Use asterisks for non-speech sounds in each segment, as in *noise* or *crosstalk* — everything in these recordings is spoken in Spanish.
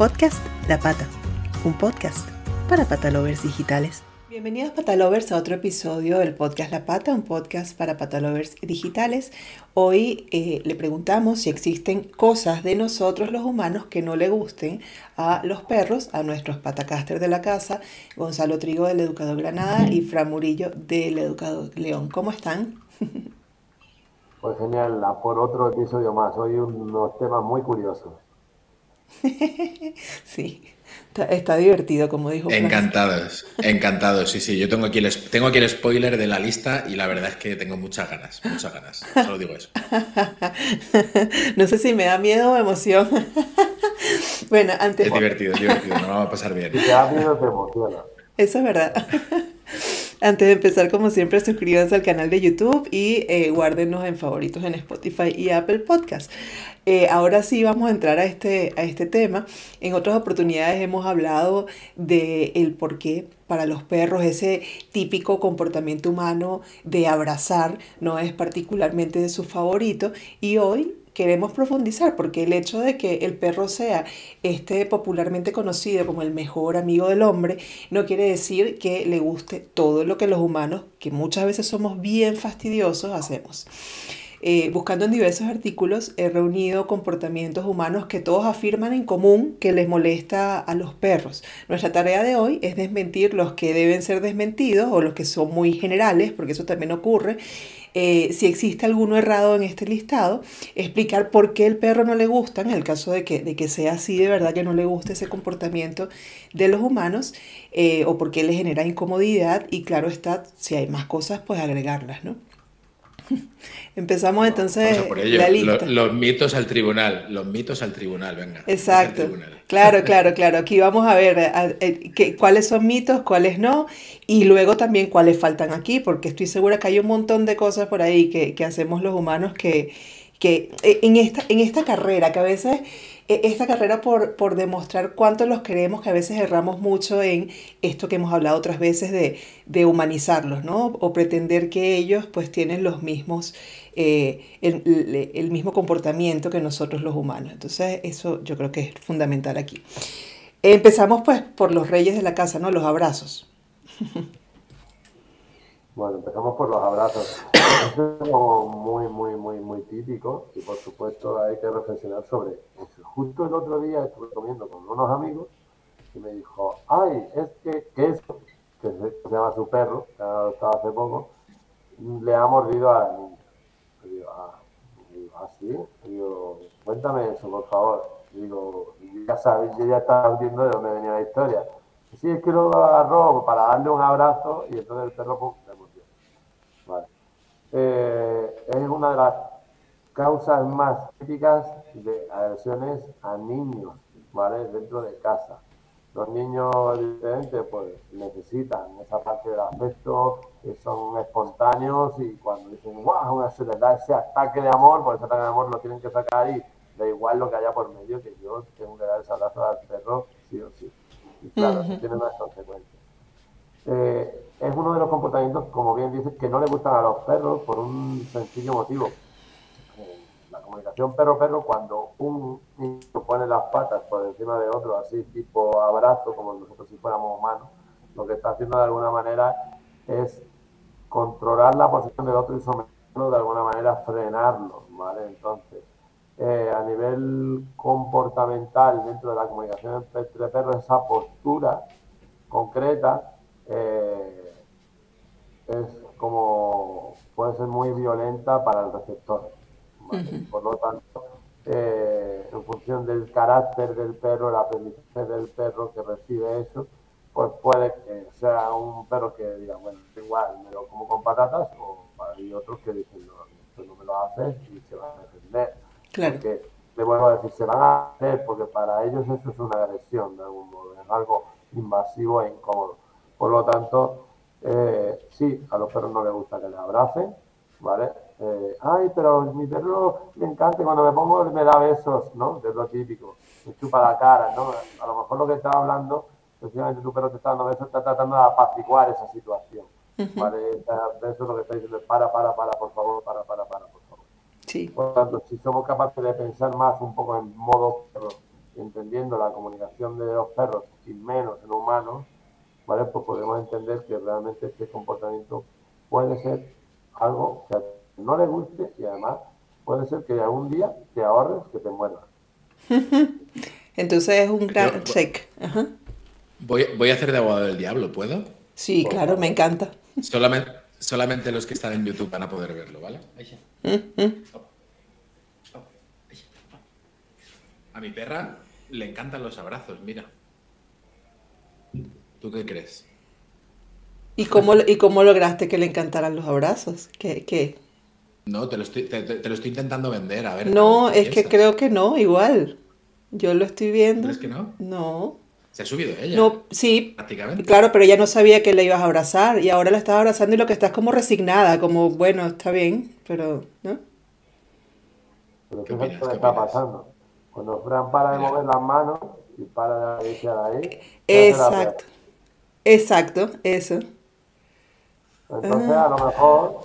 Podcast La Pata, un podcast para patalovers digitales. Bienvenidos patalovers a otro episodio del podcast La Pata, un podcast para patalovers digitales. Hoy eh, le preguntamos si existen cosas de nosotros los humanos que no le gusten a los perros, a nuestros patacaster de la casa, Gonzalo Trigo del Educador Granada y Fran Murillo del Educador León. ¿Cómo están? Pues genial, por otro episodio más. Hoy unos temas muy curiosos. *laughs* sí, está, divertido, como dijo. Encantados, encantados, sí, sí. Yo tengo aquí, el, tengo aquí el spoiler de la lista y la verdad es que tengo muchas ganas, muchas ganas. Solo digo eso. *laughs* no sé si me da miedo o emoción. *laughs* bueno, antes. Es divertido, es divertido, nos vamos a pasar bien. Si te da miedo, te emociona. Eso es verdad. Antes de empezar, como siempre, suscríbanse al canal de YouTube y eh, guárdenos en favoritos en Spotify y Apple Podcast. Eh, ahora sí vamos a entrar a este, a este tema. En otras oportunidades hemos hablado de el por qué para los perros ese típico comportamiento humano de abrazar no es particularmente de su favorito y hoy queremos profundizar, porque el hecho de que el perro sea este popularmente conocido como el mejor amigo del hombre, no quiere decir que le guste todo lo que los humanos, que muchas veces somos bien fastidiosos, hacemos. Eh, buscando en diversos artículos, he reunido comportamientos humanos que todos afirman en común que les molesta a los perros. Nuestra tarea de hoy es desmentir los que deben ser desmentidos o los que son muy generales, porque eso también ocurre, eh, si existe alguno errado en este listado, explicar por qué el perro no le gusta, en el caso de que, de que sea así de verdad que no le guste ese comportamiento de los humanos, eh, o por qué le genera incomodidad, y claro está, si hay más cosas, pues agregarlas, ¿no? *laughs* Empezamos entonces la lista. Los, mitos al tribunal, los mitos al tribunal, venga. Exacto. Claro, claro, claro. Aquí vamos a ver cuáles son mitos, cuáles no, y luego también cuáles faltan aquí, porque estoy segura que hay un montón de cosas por ahí que, que hacemos los humanos que, que eh, en esta, en esta carrera, que a veces esta carrera por, por, demostrar cuánto los queremos, que a veces erramos mucho en esto que hemos hablado otras veces de, de humanizarlos, ¿no? O pretender que ellos pues tienen los mismos, eh, el, el, mismo comportamiento que nosotros los humanos. Entonces eso yo creo que es fundamental aquí. Empezamos pues por los reyes de la casa, ¿no? Los abrazos. *laughs* Bueno, empezamos por los abrazos. Es muy, muy, muy, muy típico y por supuesto hay que reflexionar sobre eso. Justo el otro día estuve comiendo con unos amigos y me dijo, ay, es que, que eso, que se, llama su perro, que ha adoptado hace poco, le ha mordido a la niña. Digo, ah, ¿ah sí? digo, cuéntame eso, por favor. Y digo, ya sabes, yo ya estaba viendo de dónde venía la historia. Sí, es que lo agarró para darle un abrazo y entonces el perro eh, es una de las causas más típicas de agresiones a niños, ¿vale? Dentro de casa. Los niños, evidentemente, pues necesitan esa parte del afecto, que son espontáneos y cuando dicen, wow, se les da ese ataque de amor, pues ese ataque de amor lo tienen que sacar y da igual lo que haya por medio, que yo tengo que dar ese abrazo al perro, sí o sí. Y claro, uh tiene unas consecuencias. Eh, es uno de los comportamientos, como bien dices, que no le gustan a los perros por un sencillo motivo. Eh, la comunicación perro-perro, cuando un niño pone las patas por encima de otro, así tipo abrazo, como nosotros si fuéramos humanos, lo que está haciendo de alguna manera es controlar la posición del otro y someterlo de alguna manera, frenarlo, ¿vale? Entonces, eh, a nivel comportamental dentro de la comunicación entre perros, esa postura concreta eh, es como puede ser muy violenta para el receptor. Por lo tanto, eh, en función del carácter del perro, el aprendizaje del perro que recibe eso, pues puede que sea un perro que diga, bueno, igual me lo como con patatas, o hay otros que dicen, no, esto no me lo haces y se van a defender. Claro. Porque, le vuelvo a decir, se van a hacer porque para ellos eso es una agresión de algún modo, es algo invasivo e incómodo. Por lo tanto, eh, sí, a los perros no les gusta que les abracen, ¿vale? Eh, ay, pero mi perro le encanta cuando me pongo me da besos, ¿no? Es lo típico, me chupa la cara, ¿no? A lo mejor lo que estaba hablando, precisamente tu perro te está dando besos, está tratando de apaciguar esa situación, ¿vale? Eso es lo que está diciendo, para, para, para, por favor, para, para, para, por favor. Sí. Por lo tanto, si somos capaces de pensar más un poco en modo perro, entendiendo la comunicación de los perros y menos en humanos, ¿vale? Pues podemos entender que realmente este comportamiento puede ser algo que no le guste y además puede ser que algún día te ahorres que te mueras. *laughs* Entonces es un gran check. Voy, voy, a hacer de abogado del diablo, ¿puedo? Sí, claro, me encanta. Solamente, solamente los que están en YouTube van a poder verlo, ¿vale? A mi perra le encantan los abrazos, mira. ¿Tú qué crees? ¿Y cómo, ¿Y cómo lograste que le encantaran los abrazos? ¿Qué? qué? No, te lo, estoy, te, lo estoy intentando vender, a ver. No, es que creo que no, igual. Yo lo estoy viendo. ¿Crees que no? No. Se ha subido ella. No, sí. Prácticamente. Claro, pero ella no sabía que le ibas a abrazar y ahora la estás abrazando y lo que estás como resignada, como, bueno, está bien, pero, ¿no? Pero ¿qué, ¿Qué está pasando? Cuando Fran para de mover las manos y para de ahí. Exacto. Exacto, eso. Entonces, a lo mejor,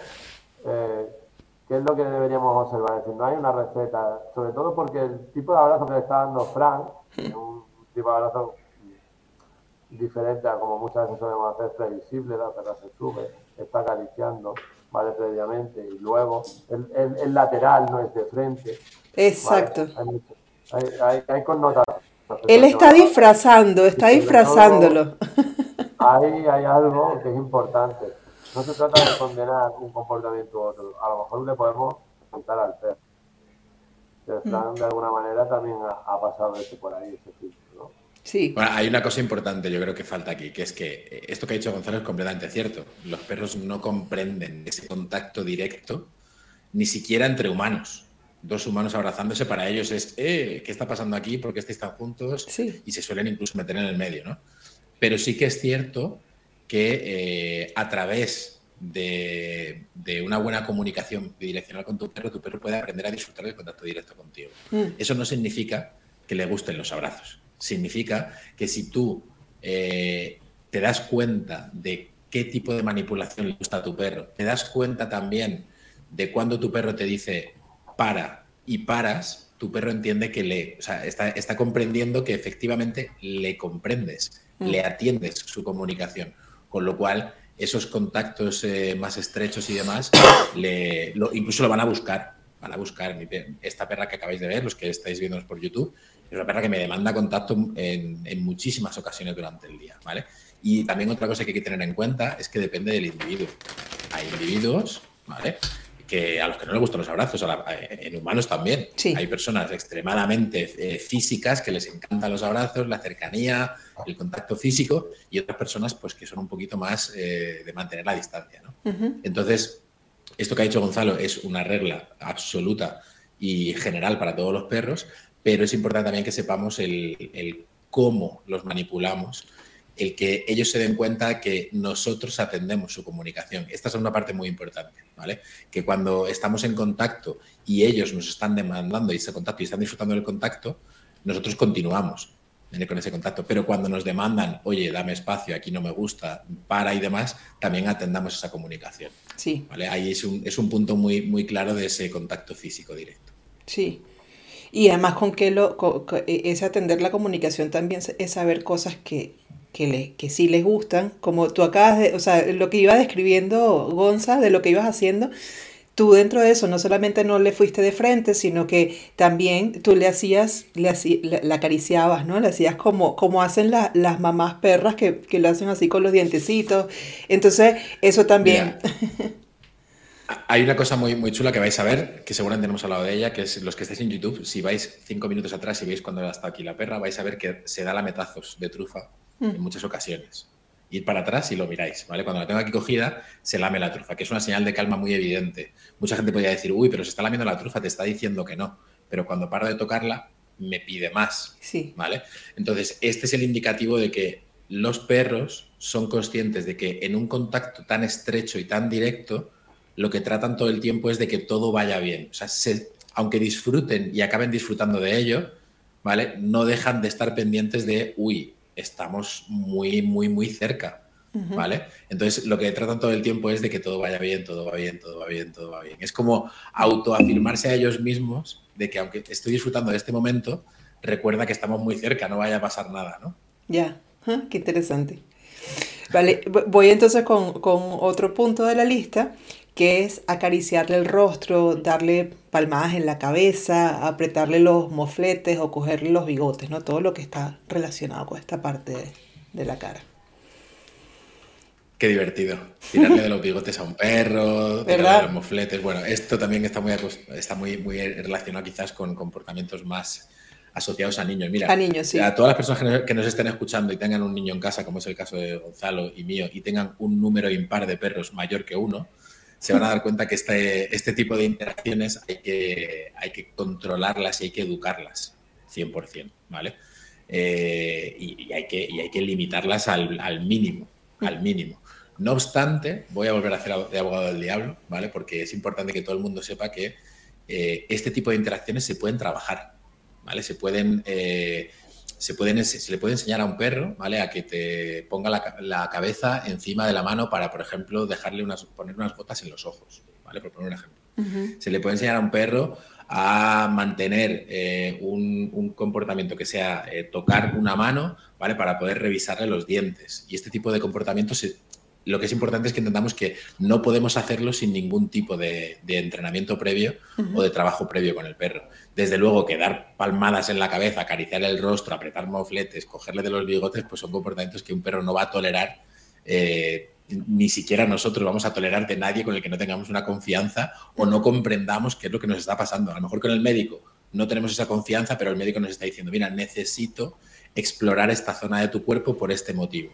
eh, ¿qué es lo que deberíamos observar? Es decir, no hay una receta, sobre todo porque el tipo de abrazo que le está dando Fran es un tipo de abrazo diferente a como muchas veces solemos hacer, previsible, la perra se sube, está acariciando, ¿vale? Previamente, y luego el, el, lateral no es de frente. Exacto. Hay, hay, hay, connotaciones. Él está disfrazando, está disfrazándolo. *laughs* ahí hay algo que es importante no se trata de condenar un comportamiento u otro. A lo mejor le podemos contar al perro. Pero mm. de alguna manera también ha, pasado eso por ahí, ese filtro, ¿no? Sí. Bueno, hay una cosa importante, yo creo que falta aquí, que es que esto que ha dicho Gonzalo es completamente cierto. Los perros no comprenden ese contacto directo, ni siquiera entre humanos. Dos humanos abrazándose para ellos es, eh, ¿qué está pasando aquí? ¿Por qué estáis tan juntos? Y se suelen incluso meter en el medio, ¿no? Pero sí que es cierto que eh, a través de, una buena comunicación bidireccional con tu perro, tu perro puede aprender a disfrutar del contacto directo contigo. Mm. Eso no significa que le gusten los abrazos. Significa que si tú eh, te das cuenta de qué tipo de manipulación le gusta a tu perro, te das cuenta también de cuando tu perro te dice para y paras, tu perro entiende que le, está, está comprendiendo que efectivamente le comprendes, mm. le atiendes su comunicación con lo cual esos contactos eh, más estrechos y demás, *coughs* le, incluso lo van a buscar. Van a buscar. Esta perra que acabáis de ver, los que estáis viendo por YouTube, es una perra que me demanda contacto en, en, muchísimas ocasiones durante el día. ¿vale? Y también otra cosa que hay que tener en cuenta es que depende del individuo. Hay individuos ¿vale? Que a los que no les gustan los abrazos, en humanos también. Hay personas extremadamente eh, físicas que les encantan los abrazos, la cercanía, el contacto físico, y otras personas pues que son un poquito más eh, de mantener la distancia. Entonces, esto que ha dicho Gonzalo es una regla absoluta y general para todos los perros, pero es importante también que sepamos el cómo los manipulamos el que ellos se den cuenta que nosotros atendemos su comunicación. Esta es una parte muy importante, ¿vale? Que cuando estamos en contacto y ellos nos están demandando ese contacto y están disfrutando del contacto, nosotros continuamos con ese contacto. Pero cuando nos demandan, oye, dame espacio, aquí no me gusta, para y demás, también atendamos esa comunicación. Sí. ¿vale? Ahí es un, es un punto muy, muy claro de ese contacto físico directo. Sí. Y además con que lo, ese atender la comunicación también es saber cosas que, que, le, que sí les gustan, como tú acabas de, o sea, lo que iba describiendo Gonza, de lo que ibas haciendo, tú dentro de eso no solamente no le fuiste de frente, sino que también tú le hacías, le, la acariciabas, ¿no? Le hacías como, como hacen las mamás perras que, que, lo hacen así con los dientecitos. Entonces, eso también... *laughs* hay una cosa muy, muy chula que vais a ver, que seguramente hemos hablado de ella, que es los que estáis en YouTube, si vais cinco minutos atrás y veis cuando está aquí la perra, vais a ver que se da la metazos de trufa en muchas ocasiones. Ir para atrás y lo miráis, ¿vale? Cuando la tengo aquí cogida, se lame la trufa, que es una señal de calma muy evidente. Mucha gente podría decir, uy, pero se está lamiendo la trufa, te está diciendo que no. Pero cuando paro de tocarla, me pide más, sí. ¿vale? Entonces, este es el indicativo de que los perros son conscientes de que en un contacto tan estrecho y tan directo, lo que tratan todo el tiempo es de que todo vaya bien. O sea, aunque disfruten y acaben disfrutando de ello, ¿vale? No dejan de estar pendientes de, uy, estamos muy, muy, muy cerca. ¿Vale? Entonces, lo que tratan todo el tiempo es de que todo vaya bien, todo va bien, todo va bien, todo va bien. Es como autoafirmarse a ellos mismos de que aunque estoy disfrutando de este momento, recuerda que estamos muy cerca, no vaya a pasar nada, ¿no? Ya, ah, qué interesante. Vale, voy entonces con, otro punto de la lista, que es acariciarle el rostro, darle palmadas en la cabeza, apretarle los mofletes o cogerle los bigotes, ¿no? Todo lo que está relacionado con esta parte de, la cara. Qué divertido. Tirarle de los bigotes a un perro, tirarle de los mofletes. Bueno, esto también está muy, está muy, muy relacionado quizás con comportamientos más asociados a niños. Mira, a niños, sí. A todas las personas que nos estén escuchando y tengan un niño en casa, como es el caso de Gonzalo y mío, y tengan un número impar de perros mayor que uno, se van a dar cuenta que este, este tipo de interacciones hay que, hay que controlarlas y hay que educarlas 100%, ¿vale? Eh, y, hay que, y hay que limitarlas al, al mínimo, al mínimo. No obstante, voy a volver a hacer de abogado del diablo, ¿vale? Porque es importante que todo el mundo sepa que eh, este tipo de interacciones se pueden trabajar. ¿vale? Se pueden, eh, se pueden, se le puede enseñar a un perro, ¿vale? A que te ponga la, cabeza encima de la mano para, por ejemplo, dejarle unas, poner unas gotas en los ojos, ¿vale? Por poner un ejemplo. Se le puede enseñar a un perro a mantener eh, un, comportamiento que sea eh, tocar una mano, ¿vale? Para poder revisarle los dientes. Y este tipo de comportamientos se, lo que es importante es que entendamos que no podemos hacerlo sin ningún tipo de, entrenamiento previo o de trabajo previo con el perro. Desde luego que dar palmadas en la cabeza, acariciar el rostro, apretar mofletes, cogerle de los bigotes, pues son comportamientos que un perro no va a tolerar. Eh, ni siquiera nosotros vamos a tolerar de nadie con el que no tengamos una confianza o no comprendamos qué es lo que nos está pasando. A lo mejor con el médico no tenemos esa confianza, pero el médico nos está diciendo, mira, necesito explorar esta zona de tu cuerpo por este motivo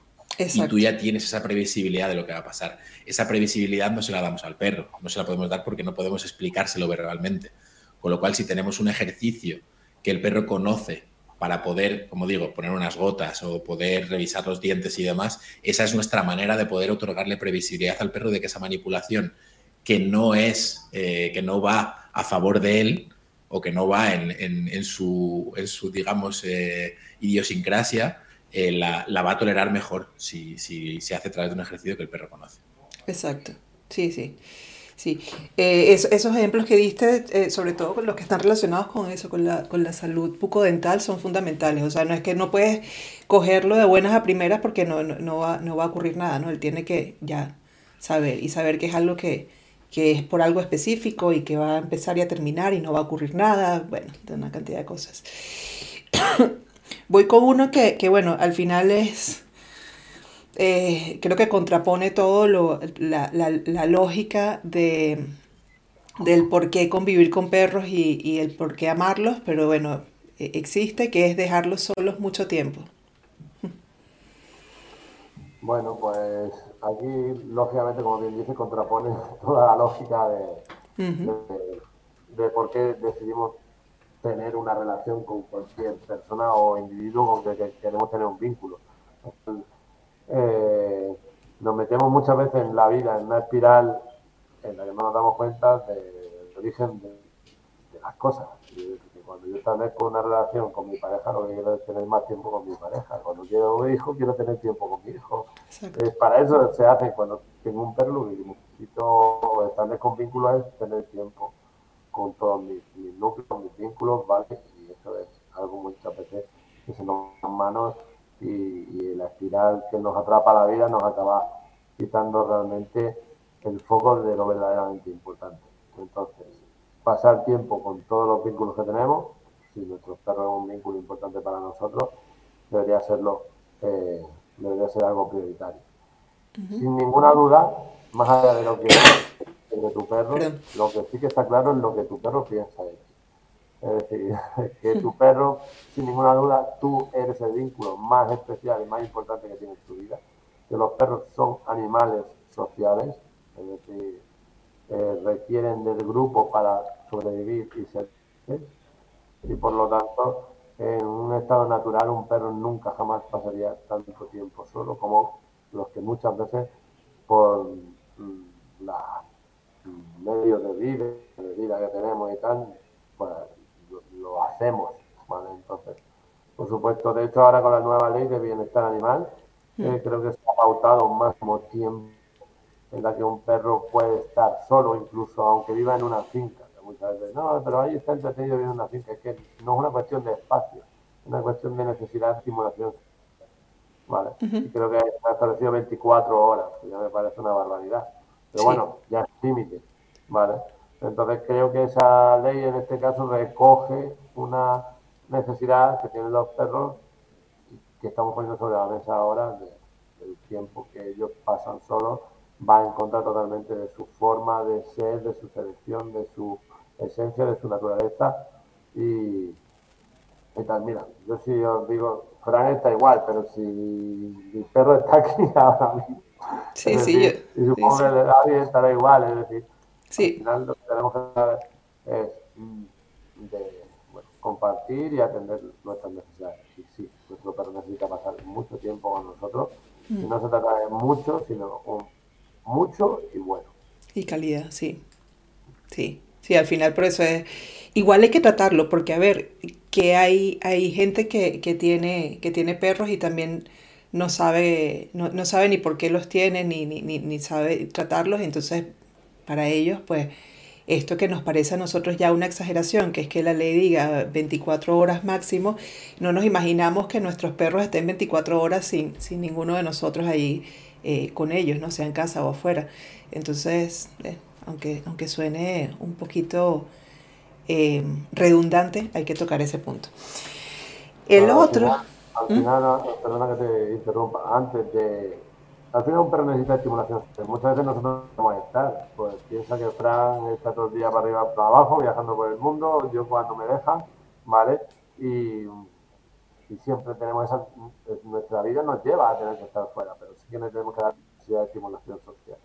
y tú ya tienes esa previsibilidad de lo que va a pasar. Esa previsibilidad no se la damos al perro, no se la podemos dar porque no podemos explicárselo verbalmente. Con lo cual, si tenemos un ejercicio que el perro conoce para poder, como digo, poner unas gotas o poder revisar los dientes y demás, esa es nuestra manera de poder otorgarle previsibilidad al perro de que esa manipulación que no es, eh, que no va a favor de él o que no va en, su, en su, digamos, eh, idiosincrasia, eh, la, va a tolerar mejor si, se hace a través de un ejercicio que el perro conoce. Exacto, sí, sí. Sí, eh, esos ejemplos que diste, eh, sobre todo con los que están relacionados con eso, con la, con la salud bucodental, son fundamentales. O sea, no es que no puedes cogerlo de buenas a primeras porque no, va, a ocurrir nada, ¿no? Él tiene que ya saber y saber que es algo que es por algo específico y que va a empezar y a terminar y no va a ocurrir nada, bueno, de una cantidad de cosas. Voy con uno que, bueno, al final es, eh, creo que contrapone todo lo, la, lógica de, del por qué convivir con perros y, el por qué amarlos, pero bueno, e, existe, que es dejarlos solos mucho tiempo. Bueno, pues aquí, lógicamente, como bien dice, contrapone *laughs* toda la lógica de, de por qué decidimos tener una relación con cualquier persona o individuo con que, queremos tener un vínculo. Eh, nos metemos muchas veces en la vida en una espiral en la que no nos damos cuenta del origen de, las cosas. cuando yo establezco una relación con mi pareja, lo que quiero es tener más tiempo con mi pareja. Cuando quiero un hijo, quiero tener tiempo con mi hijo. Eh, para eso se hace cuando tengo un perro, y necesito establecer un vínculo es tener tiempo con todos mis, núcleos, mis vínculos, ¿vale? Y eso es algo muchas veces que se nos en manos y, y, la espiral que nos atrapa la vida nos acaba quitando realmente el foco de lo verdaderamente importante. Entonces, pasar tiempo con todos los vínculos que tenemos, si nuestro perro es un vínculo importante para nosotros, debería serlo, eh, debería ser algo prioritario. Sin ninguna duda, más allá de lo que de tu perro, lo que sí que está claro es lo que tu perro piensa de ti. Es decir, *laughs* que tu perro, sin ninguna duda, tú eres el vínculo más especial y más importante que tiene en tu vida. Que los perros son animales sociales, es decir, eh, requieren del grupo para sobrevivir y ser y por lo tanto en un estado natural un perro nunca jamás pasaría tanto tiempo solo como los que muchas veces por mm, la medios de vida, de vida que tenemos y tal, pues lo, hacemos, Entonces, por supuesto, de hecho ahora con la nueva ley de bienestar animal, mm. eh, creo que se ha pautado un máximo tiempo en la que un perro puede estar solo, incluso aunque viva en una finca. Muchas veces, no, pero ahí está entretenido viviendo en una finca, es que no es una cuestión de espacio, una cuestión de necesidad de estimulación. ¿vale? Y creo que ha establecido 24 horas, que ya me parece una barbaridad. Pero bueno, ya es límite, ¿vale? Entonces creo que esa ley en este caso recoge una necesidad que tienen los perros que estamos poniendo sobre la mesa ahora del tiempo que ellos pasan solos va en contra totalmente de su forma de ser, de su selección, de su esencia, de su naturaleza y, tal. Mira, yo sí os digo, Fran está igual, pero si mi perro está aquí *laughs* ahora mismo, sí, sí, y supongo que nadie estará igual, es decir, al final lo que tenemos que hacer es mm, de, compartir y atender nuestras necesidades. Y sí, nuestro perro necesita pasar mucho tiempo con nosotros, y mm. no se trata de mucho, sino un mucho y bueno. Y calidad, sí. Sí, sí, al final por eso es... Igual hay que tratarlo, porque a ver, que hay, hay gente que, tiene, que tiene perros y también no sabe, no, sabe ni por qué los tiene, ni, ni, ni, sabe tratarlos, entonces para ellos, pues, esto que nos parece a nosotros ya una exageración, que es que la ley diga 24 horas máximo, no nos imaginamos que nuestros perros estén 24 horas sin, sin ninguno de nosotros ahí eh, con ellos, ¿no? sea en casa o afuera. Entonces, eh, aunque, aunque suene un poquito eh, redundante, hay que tocar ese punto. El otro... al ¿Mm? final, perdona que te interrumpa, antes de... Al final un perro necesita estimulación. Muchas veces nosotros no podemos estar. Pues piensa que Fran está todo el día para arriba para abajo, viajando por el mundo, yo cuando me dejan, ¿vale? Y y siempre tenemos esa, nuestra vida nos lleva a tener que estar fuera, pero sí que nos tenemos que dar necesidad de estimulación social.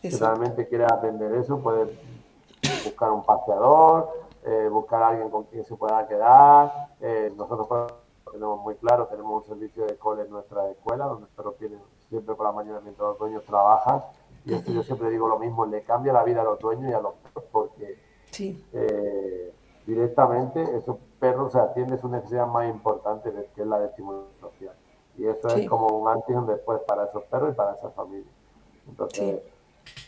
Si realmente quiere aprender eso, puede buscar un paseador, eh, buscar a alguien con quien se pueda quedar. Eh, nosotros tenemos muy claro, tenemos un servicio de cole en nuestra escuela, donde los tienen siempre por la mañana mientras los dueños trabajan. Y esto yo siempre digo lo mismo, le cambia la vida a los dueños y a los perros porque eh, directamente esos perros atiende su necesidad más importante, que es la de estimulación social. Y eso es como un antes y un después para esos perros y para esas familias. Entonces,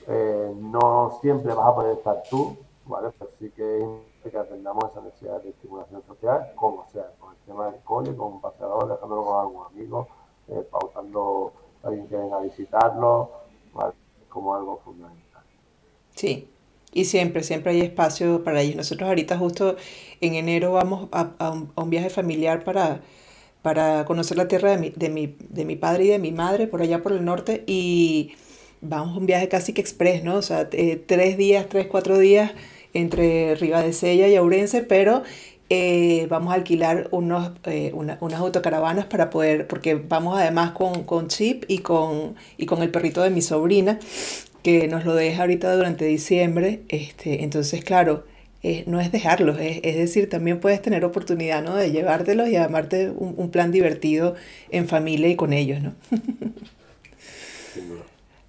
eh, no siempre vas a poder estar tú, ¿vale? Pero sí que es que atendamos esa necesidad de estimulación social, como sea, con el tema del cole, con un paseador, dejándolo con algún amigo, eh, pautando alguien que venga a visitarlo, ¿vale? como algo fundamental. Sí, y siempre, siempre hay espacio para ellos. Nosotros ahorita justo en enero vamos a, un, viaje familiar para, para conocer la tierra de mi, de, mi, de mi padre y de mi madre por allá por el norte y vamos a un viaje casi que express, ¿no? O sea, eh, tres días, tres, cuatro días entre Ribadesella y Aurense, pero eh, vamos a alquilar unos, eh, unas autocaravanas para poder, porque vamos además con, con Chip y con, y con el perrito de mi sobrina que nos lo deja ahorita durante diciembre. Este, entonces, claro, no es dejarlos, es, decir, también puedes tener oportunidad ¿no? de llevártelos y armarte un, plan divertido en familia y con ellos. ¿no? *laughs*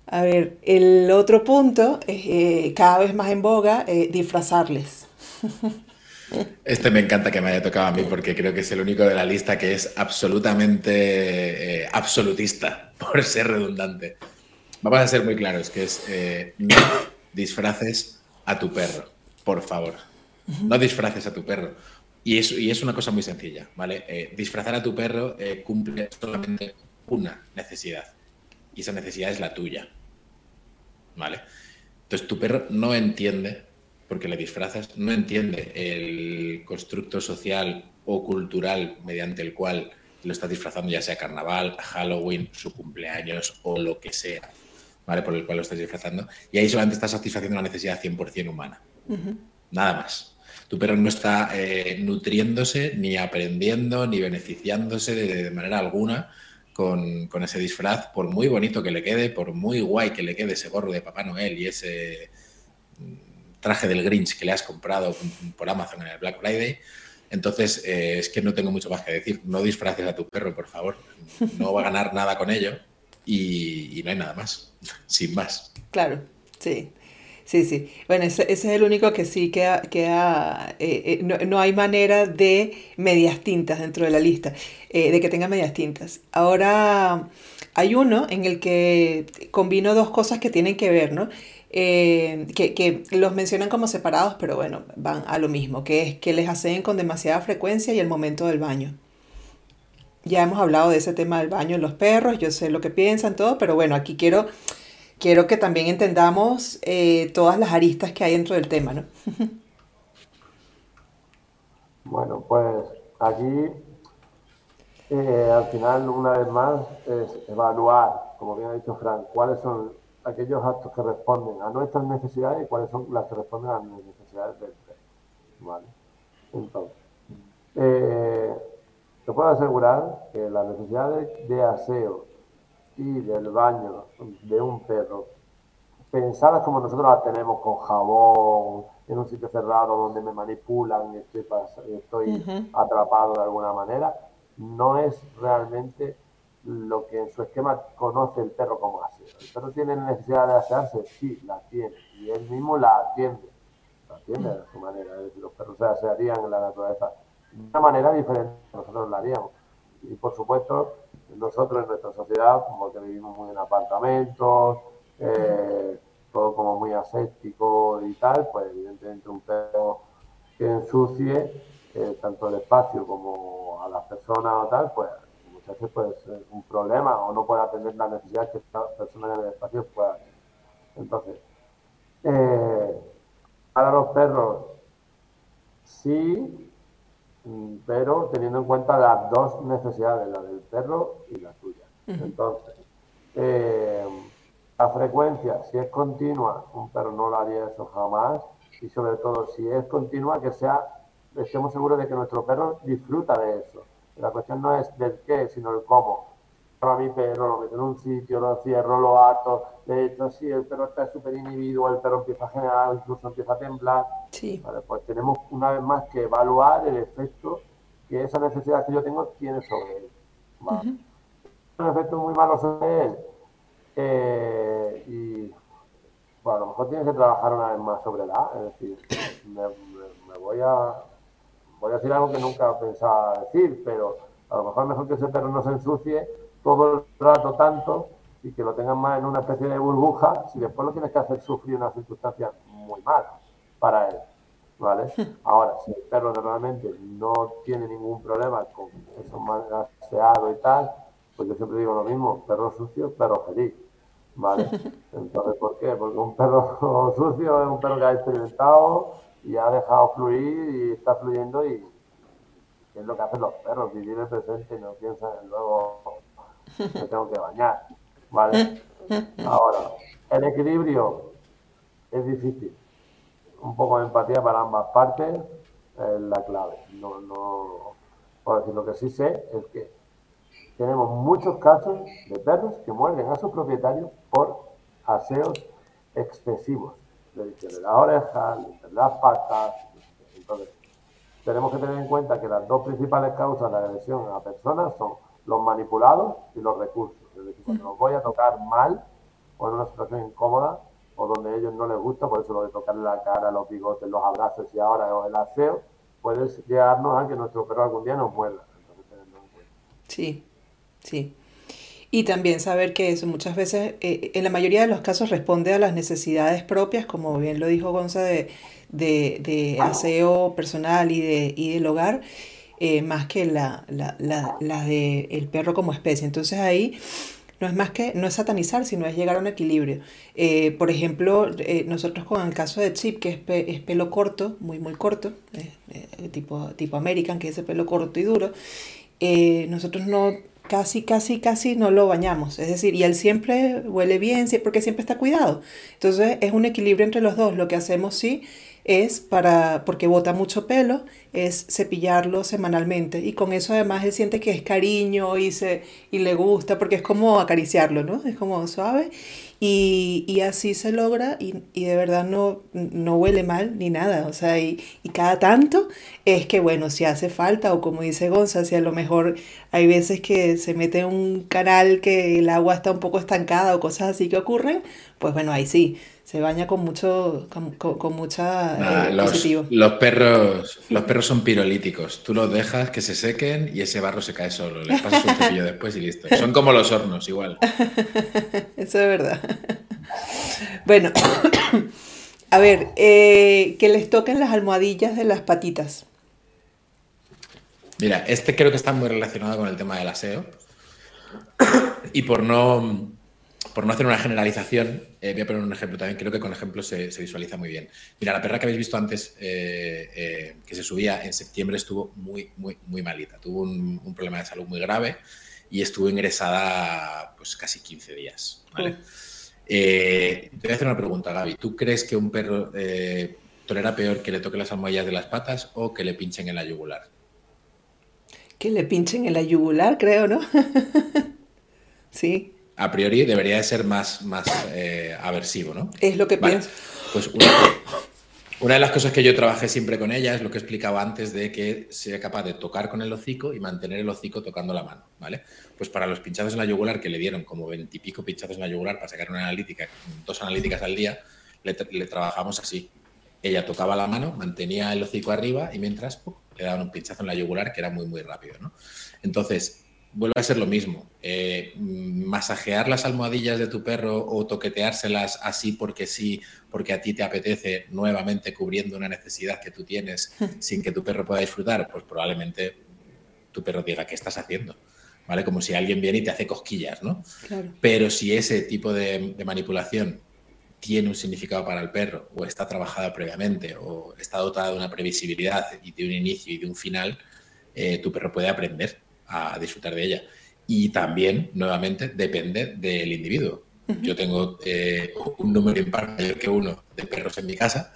A ver, el otro punto, es eh, cada vez más en boga, disfrazarles. *laughs* Este me encanta que me haya tocado a mí porque creo que es el único de la lista que es absolutamente eh, absolutista, *laughs* por ser redundante. Vamos a ser muy claros, que es eh, no disfraces a tu perro, por favor. No disfraces a tu perro. Y es, y es una cosa muy sencilla, ¿vale? Eh, disfrazar a tu perro cumple solamente una necesidad. Y esa necesidad es la tuya. ¿Vale? Entonces tu perro no entiende, porque le disfrazas, no entiende el constructo social o cultural mediante el cual lo estás disfrazando, ya sea carnaval, Halloween, su cumpleaños o lo que sea. ¿vale? Por el cual lo estás disfrazando. Y ahí solamente estás satisfaciendo una necesidad 100% humana. Nada más. Tu perro no está eh, nutriéndose, ni aprendiendo, ni beneficiándose de, manera alguna con, ese disfraz, por muy bonito que le quede, por muy guay que le quede ese gorro de Papá Noel y ese traje del Grinch que le has comprado por Amazon en el Black Friday. Entonces, eh, es que no tengo mucho más que decir. No disfraces a tu perro, por favor. No va a ganar nada con ello y, no hay nada más, *laughs* sin más. Claro, sí. Sí, sí. Bueno, ese, es el único que sí queda, queda eh, eh, no, hay manera de medias tintas dentro de la lista, de que tenga medias tintas. Ahora hay uno en el que combino dos cosas que tienen que ver, ¿no? Que, que, los mencionan como separados, pero bueno, van a lo mismo, que es que les hacen con demasiada frecuencia y el momento del baño. ya hemos hablado de ese tema del baño en los perros, yo sé lo que piensan, todo, pero bueno, aquí quiero, quiero que también entendamos eh, todas las aristas que hay dentro del tema, ¿no? *laughs* bueno, pues aquí eh, al final, una vez más, es evaluar, como bien ha dicho Frank, cuáles son aquellos actos que responden a nuestras necesidades y cuáles son las que responden a las necesidades del perro. ¿vale? Entonces, eh, te puedo asegurar que las necesidades de aseo y del baño de un perro, pensadas como nosotros las tenemos con jabón, en un sitio cerrado donde me manipulan y estoy, estoy atrapado de alguna manera, no es realmente lo que en su esquema conoce el perro como aseo. ¿El perro tiene necesidad de asearse? Sí, la tiene. Y él mismo la atiende. La atiende de su manera. Es decir, los perros se asearían en la naturaleza de una manera diferente nosotros la haríamos. Y por supuesto, nosotros en nuestra sociedad, como que vivimos muy en apartamentos, eh, todo como muy aséptico y tal, pues evidentemente un perro que ensucie eh, tanto el espacio como a las personas o tal, pues muchas veces puede ser un problema o no puede atender la necesidad que esta persona en el espacio pueda tener. Entonces, eh, para los perros, sí, mm, pero teniendo en cuenta las dos necesidades, la del perro y la tuya. Entonces, eh, la frecuencia, si es continua, un perro no lo haría eso jamás, y sobre todo si es continua, que sea, estemos seguros de que nuestro perro disfruta de eso. La cuestión no es del qué, sino el cómo. A mi perro lo meto en un sitio, lo cierro, lo ato, de hecho, si el perro está súper inhibido, el perro empieza a generar, incluso empieza a temblar. Sí. pues tenemos una vez más que evaluar el efecto que esa necesidad que yo tengo tiene sobre él. Un efecto muy malo sobre él. Eh, y bueno, a lo mejor tienes que trabajar una vez más sobre la, es decir, me voy a voy a decir algo que nunca pensaba decir, pero a lo mejor mejor que ese perro no se ensucie todo el rato tanto y que lo tengan más en una especie de burbuja, si después lo tienes que hacer sufrir una circunstancia muy mala para él. ¿Vale? *laughs* Ahora, si el perro realmente no tiene ningún problema con eso aseado y tal, pues yo siempre digo lo mismo, perro sucio, perro feliz. ¿Vale? *laughs* Entonces, ¿por qué? Porque un perro *laughs* sucio es un perro que ha experimentado y ha dejado fluir y está fluyendo y es lo que hacen los perros, vivir el presente y no piensan en luego me tengo que bañar, ¿vale? *laughs* Ahora, el equilibrio es difícil. Un poco de empatía para ambas partes es la clave. No, no, por decir, lo que sí sé es que tenemos muchos casos de perros que muerden a sus propietarios por aseos excesivos de las orejas, las patas. Entonces, tenemos que tener en cuenta que las dos principales causas de agresión a personas son los manipulados y los recursos. Es decir, cuando los voy a tocar mal o en una situación incómoda o donde a ellos no les gusta, por eso lo de tocarle la cara, los bigotes, los abrazos y ahora el aseo, puede llegarnos a que nuestro perro algún día nos muerda. Sí, sí. Y también saber que eso muchas veces, eh, en la mayoría de los casos, responde a las necesidades propias, como bien lo dijo Gonza, de, de, aseo personal y, de, y del hogar, eh, más que la, la, la, de el perro como especie. Entonces ahí no es más que, no es satanizar, sino es llegar a un equilibrio. Eh, por ejemplo, nosotros con el caso de Chip, que es, es pelo corto, muy, muy corto, tipo, tipo American, que es ese pelo corto y duro, nosotros no casi, casi, casi no lo bañamos. Es decir, y él siempre huele bien, porque siempre está cuidado. Entonces es un equilibrio entre los dos. Lo que hacemos sí es para, porque bota mucho pelo, es cepillarlo semanalmente. Y con eso además él siente que es cariño y, se, y le gusta, porque es como acariciarlo, ¿no? Es como suave. Y, así se logra y, de verdad no, no huele mal ni nada. O sea, y, cada tanto es que, bueno, si hace falta o como dice Gonza, si a lo mejor hay veces que se mete un canal que el agua está un poco estancada o cosas así que ocurren, pues bueno, ahí sí, se baña con mucho, con, mucha eh, los, los, perros, los perros son pirolíticos. Tú los dejas que se sequen y ese barro se cae solo. Les pasas un cepillo después y listo. Son como los hornos, igual. *laughs* Eso es verdad. Bueno, *coughs* a ver, eh, que les toquen las almohadillas de las patitas. Mira, este creo que está muy relacionado con el tema del aseo. *coughs* y por no, por no hacer una generalización, eh, voy a poner un ejemplo también. Creo que con ejemplos se, visualiza muy bien. Mira, la perra que habéis visto antes, eh, eh, que se subía en septiembre, estuvo muy, muy, muy malita. Tuvo un, problema de salud muy grave y estuvo ingresada pues casi 15 días. te voy a hacer una pregunta, Gaby. ¿Tú crees que un perro tolera peor que le toque las almohadillas de las patas o que le pinchen en la yugular? Que le pinchen en la yugular, creo, ¿no? *laughs* sí. A priori debería de ser más, más eh, aversivo, ¿no? Es lo que pienso. Pues una, de las cosas que yo trabajé siempre con ella es lo que explicaba antes de que sea capaz de tocar con el hocico y mantener el hocico tocando la mano, ¿vale? Pues para los pinchazos en la yugular que le dieron como veintipico pinchazos en la yugular para sacar una analítica, dos analíticas al día, le, le trabajamos así ella tocaba la mano, mantenía el hocico arriba y mientras le daban un pinchazo en la yugular que era muy, muy rápido. ¿no? Entonces, vuelve a ser lo mismo. Eh, masajear las almohadillas de tu perro o toqueteárselas así porque sí, porque a ti te apetece nuevamente cubriendo una necesidad que tú tienes *laughs* sin que tu perro pueda disfrutar, pues probablemente tu perro diga, ¿qué estás haciendo? ¿Vale? Como si alguien viene y te hace cosquillas, ¿no? Pero si ese tipo de manipulación tiene un significado para el perro o está trabajada previamente o está dotada de una previsibilidad y de un inicio y de un final, eh, tu perro puede aprender a disfrutar de ella. Y también, nuevamente, depende del individuo. Yo tengo eh, un número impar mayor que uno de perros en mi casa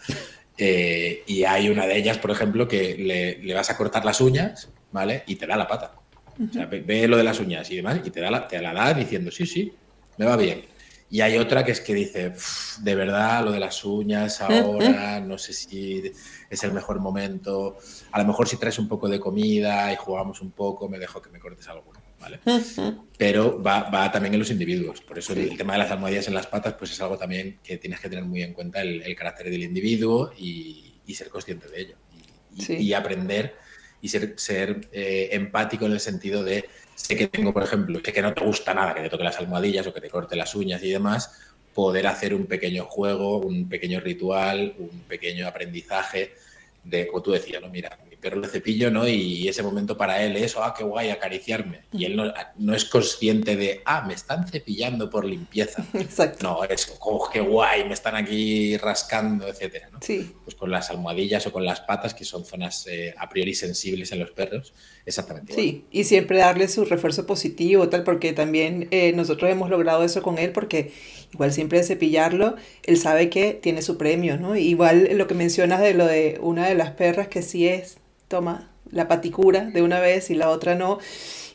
eh, y hay una de ellas, por ejemplo, que le, vas a cortar las uñas, ¿vale? Y te da la pata. O sea, ve, lo de las uñas y demás y te, da la, te la da diciendo, sí, sí, me va bien y hay otra que es que dice, de verdad, lo de las uñas ahora, *laughs* no sé si es el mejor momento. A lo mejor si traes un poco de comida y jugamos un poco, me dejo que me cortes algo. ¿vale? *laughs* Pero va, también en los individuos. Por eso el, tema de las almohadillas en las patas, pues es algo también que tienes que tener muy en cuenta el, carácter del individuo y, ser consciente de ello. Y, aprender y ser, ser eh, empático en el sentido de sé que tengo, por ejemplo, sé que no te gusta nada que te toque las almohadillas o que te corte las uñas y demás, poder hacer un pequeño juego, un pequeño ritual, un pequeño aprendizaje de, como tú decías, ¿no? Mira, mi perro le cepillo, ¿no? Y ese momento para él es, ah, qué guay, acariciarme. Y él no, es consciente de, ah, me están cepillando por limpieza. *laughs* Exacto. No, es, oh, qué guay, me están aquí rascando, etcétera, ¿no? Sí. Pues con las almohadillas o con las patas, que son zonas eh, a priori sensibles en los perros, exactamente. Sí, y siempre darle su refuerzo positivo, tal, porque también eh, nosotros hemos logrado eso con él, porque igual siempre de cepillarlo, él sabe que tiene su premio, ¿no? Igual lo que mencionas de lo de una de las perras que sí es, toma la paticura de una vez y la otra no,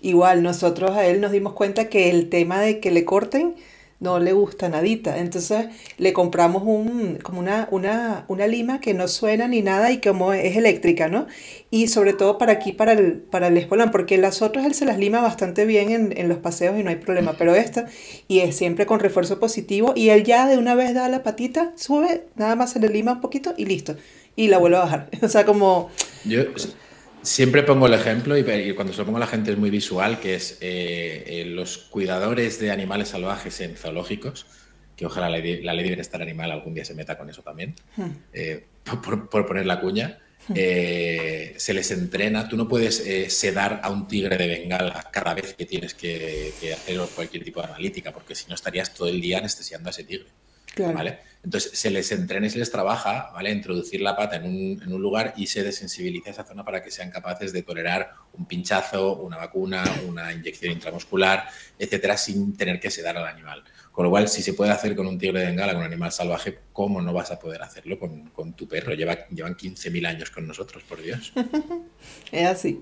igual nosotros a él nos dimos cuenta que el tema de que le corten, no le gusta nadita. Entonces le compramos un, como una, una, una lima que no suena ni nada y como es eléctrica, ¿no? Y sobre todo para aquí, para el, para el espolón, porque las otras él se las lima bastante bien en, en, los paseos y no hay problema, pero esta, y es siempre con refuerzo positivo, y él ya de una vez da la patita, sube, nada más se le lima un poquito y listo, y la vuelve a bajar. *laughs* o sea, como... Yo Siempre pongo el ejemplo, y cuando se lo pongo a la gente es muy visual, que es eh, eh, los cuidadores de animales salvajes en zoológicos, que ojalá la ley, la ley de bienestar animal algún día se meta con eso también, hmm. eh, por, poner la cuña, hmm. se les entrena, tú no puedes sedar a un tigre de bengala cada vez que tienes que, que hacer cualquier tipo de analítica, porque si no estarías todo el día anestesiando a ese tigre. ¿Vale? Entonces se les entrena y se les trabaja, ¿vale? Introducir la pata en un, en un, lugar y se desensibiliza esa zona para que sean capaces de tolerar un pinchazo, una vacuna, una inyección intramuscular, etcétera, sin tener que sedar al animal. Con lo cual, si se puede hacer con un tigre de bengala, con un animal salvaje, ¿cómo no vas a poder hacerlo con, con tu perro? Lleva, llevan 15.000 años con nosotros, por Dios. *laughs* es así.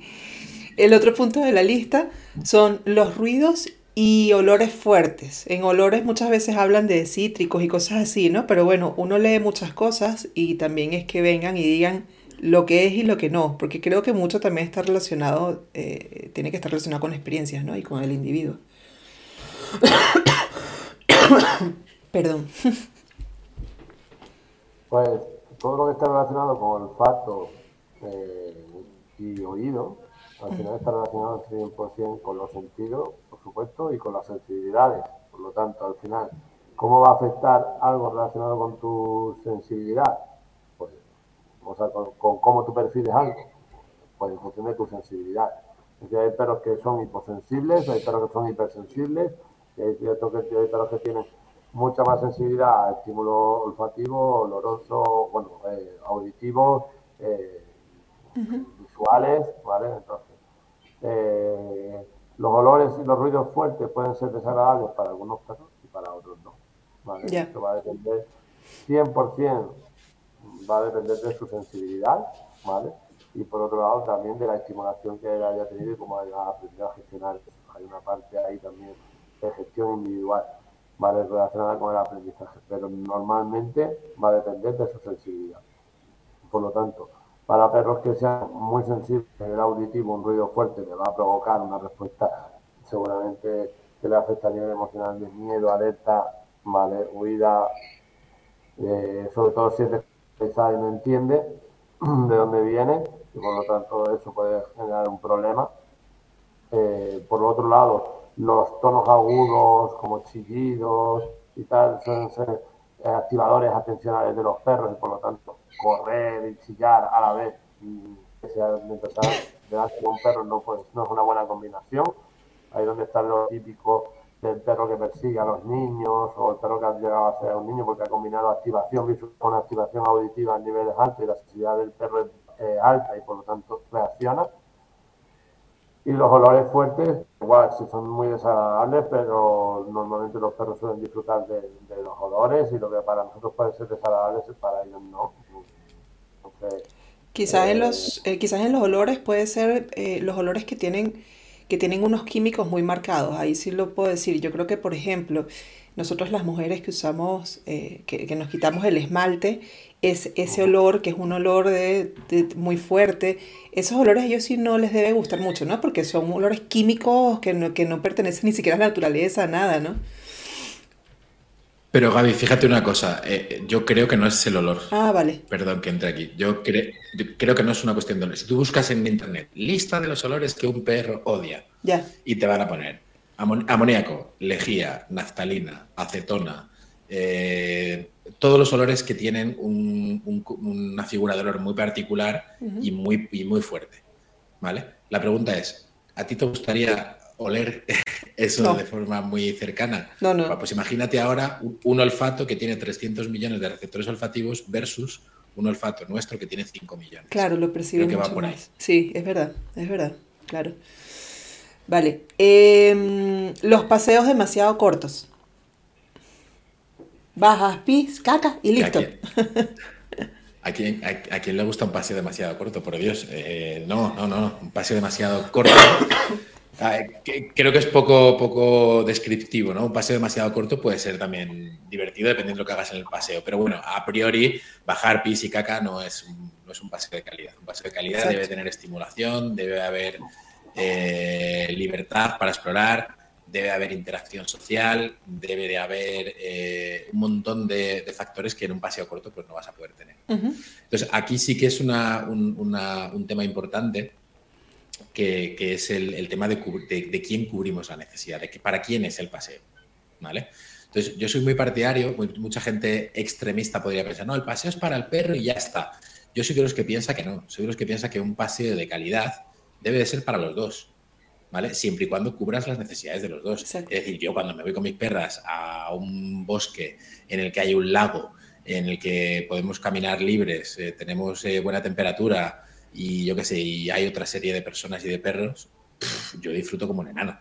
El otro punto de la lista son los ruidos y olores fuertes. En olores muchas veces hablan de cítricos y cosas así, ¿no? Pero bueno, uno lee muchas cosas y también es que vengan y digan lo que es y lo que no, porque creo que mucho también está relacionado, eh, tiene que estar relacionado con experiencias, ¿no? Y con el individuo. *coughs* Perdón. Pues todo lo que está relacionado con olfato eh, y oído, al final está relacionado al 100% con los sentidos, por supuesto, y con las sensibilidades. Por lo tanto, al final, ¿cómo va a afectar algo relacionado con tu sensibilidad? Pues, o sea, con, cómo tú percibes algo. pues en función de tu sensibilidad. Es decir, hay perros que son hiposensibles, hay perros que son hipersensibles, y hay cierto que hay perros que tienen mucha más sensibilidad a estímulo olfativo, oloroso, bueno, eh, auditivo, eh, visuales, ¿vale? Entonces, eh, los olores y los ruidos fuertes pueden ser desagradables para algunos perros y para otros no. ¿vale? Esto va a depender 100%, va a depender de su sensibilidad, ¿vale? Y por otro lado también de la estimulación que él haya tenido y cómo haya aprendido a gestionar Hay una parte ahí también de gestión individual, ¿vale? Relacionada con el aprendizaje, pero normalmente va a depender de su sensibilidad. Por lo tanto, para perros que sean muy sensibles, el auditivo, un ruido fuerte le va a provocar una respuesta seguramente que le afecta a nivel emocional de miedo, alerta, ¿vale? huida, eh, sobre todo si es pesado y no entiende *clears throat* de dónde viene, y por lo tanto eso puede generar un problema. Eh, por otro lado, los tonos agudos como chillidos y tal suelen ser activadores atencionales de los perros y por lo tanto correr y chillar a la vez que sea empezar delante de un perro no, pues, no es una buena combinación. Ahí donde está lo típico del perro que persigue a los niños o el perro que ha llegado a ser un niño porque ha combinado activación visual con activación auditiva a niveles altos y la sensibilidad del perro es eh, alta y por lo tanto reacciona. Y los olores fuertes, igual, sí son muy desagradables, pero normalmente los perros suelen disfrutar de, los olores y lo que para nosotros puede ser desagradable, para ellos no. quizás, en los, eh, quizás en los olores puede ser eh, los olores que tienen, que tienen unos químicos muy marcados. Ahí sí lo puedo decir. Yo creo que, por ejemplo, nosotros las mujeres que usamos, eh, que, que, nos quitamos el esmalte es ese olor, que es un olor de, muy fuerte, esos olores a ellos sí no les debe gustar mucho, ¿no? Porque son olores químicos que no, que no pertenecen ni siquiera a la naturaleza, nada, ¿no? Pero Gaby, fíjate una cosa, eh, yo creo que no es el olor. Ah, vale. Perdón que entre aquí. Yo, creo que no es una cuestión de olor. Si tú buscas en internet lista de los olores que un perro odia, ya. y te van a poner amoníaco, lejía, naftalina, acetona, eh, todos los olores que tienen una figura de olor muy particular y, muy, muy fuerte. ¿vale? La pregunta es, ¿a ti te gustaría oler *laughs* eso de forma muy cercana? No, no. Pues imagínate ahora un, olfato que tiene 300 millones de receptores olfativos versus un olfato nuestro que tiene 5 millones. Claro, lo percibe mucho más. Sí, es verdad, es verdad, claro. Vale. Em, los paseos demasiado cortos bajas, pis, caca y listo. ¿A quién, a, quién, le gusta un paseo demasiado corto? Por Dios, eh, no, no, no, un paseo demasiado corto. *coughs* Ah, creo que es poco, poco descriptivo, ¿no? Un paseo demasiado corto puede ser también divertido dependiendo de lo que hagas en el paseo. Pero bueno, a priori, bajar pis y caca no es un, no es un paseo de calidad. Un paseo de calidad debe tener estimulación, debe haber eh, libertad para explorar, debe haber interacción social, debe de haber eh, un montón de, factores que en un paseo corto pues no vas a poder tener. Entonces, aquí sí que es un, tema importante que, es el, tema de, de, quién cubrimos la necesidad, de que, para quién es el paseo. ¿vale? Entonces, yo soy muy partidario, mucha gente extremista podría pensar, no, el paseo es para el perro y ya está. Yo soy de los que piensa que no, soy de los que piensa que un paseo de calidad debe de ser para los dos. ¿vale? Siempre y cuando cubras las necesidades de los dos. Es decir, yo cuando me voy con mis perras a un bosque en el que hay un lago, en el que podemos caminar libres, eh, tenemos eh, buena temperatura y yo qué sé, y hay otra serie de personas y de perros, yo disfruto como un enano.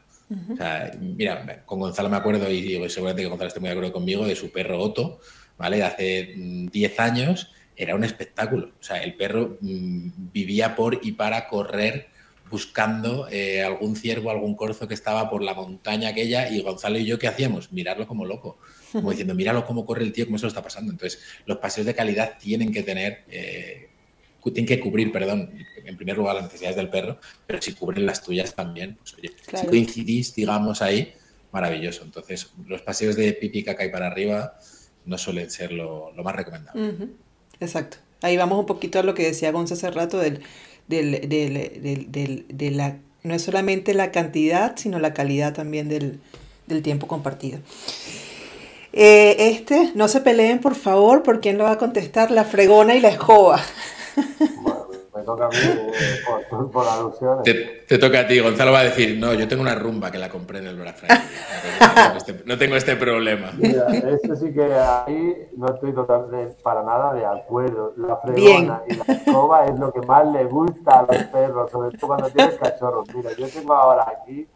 O sea, mira, con Gonzalo me acuerdo, y seguramente que Gonzalo esté muy de acuerdo conmigo, de su perro Otto, ¿vale? Hace 10 mm, años, era un espectáculo. O sea, el perro mm, vivía por y para correr buscando eh, algún ciervo, algún corzo que estaba por la montaña aquella y Gonzalo y yo, ¿qué hacíamos? Mirarlo como loco, como *laughs* diciendo, míralo cómo corre el tío, cómo se lo está pasando. Entonces, los paseos de calidad tienen que tener, eh, tienen que cubrir, perdón, en primer lugar las necesidades del perro, pero si cubren las tuyas también, pues oye, si coincidís, digamos, ahí, maravilloso. Entonces, los paseos de pipi, caca y para arriba no suelen ser lo, más recomendable. Exacto. Ahí vamos un poquito a lo que decía Gonzalo hace rato del del, del, de la, no es solamente la cantidad, sino la calidad también del, tiempo compartido. Eh, este, no se peleen por favor, por quién lo va a contestar, la fregona y la escoba. Toca a mí eh, por, por, alusiones. Te, toca a ti. Gonzalo va a decir, no, yo tengo una rumba que la compré en el Black *laughs* Friday. Este, no, tengo este, problema. Mira, esto sí que ahí no estoy totalmente para nada de acuerdo. La fregona y la escoba es lo que más le gusta a los perros, sobre todo cuando tienes cachorros. Mira, yo tengo ahora aquí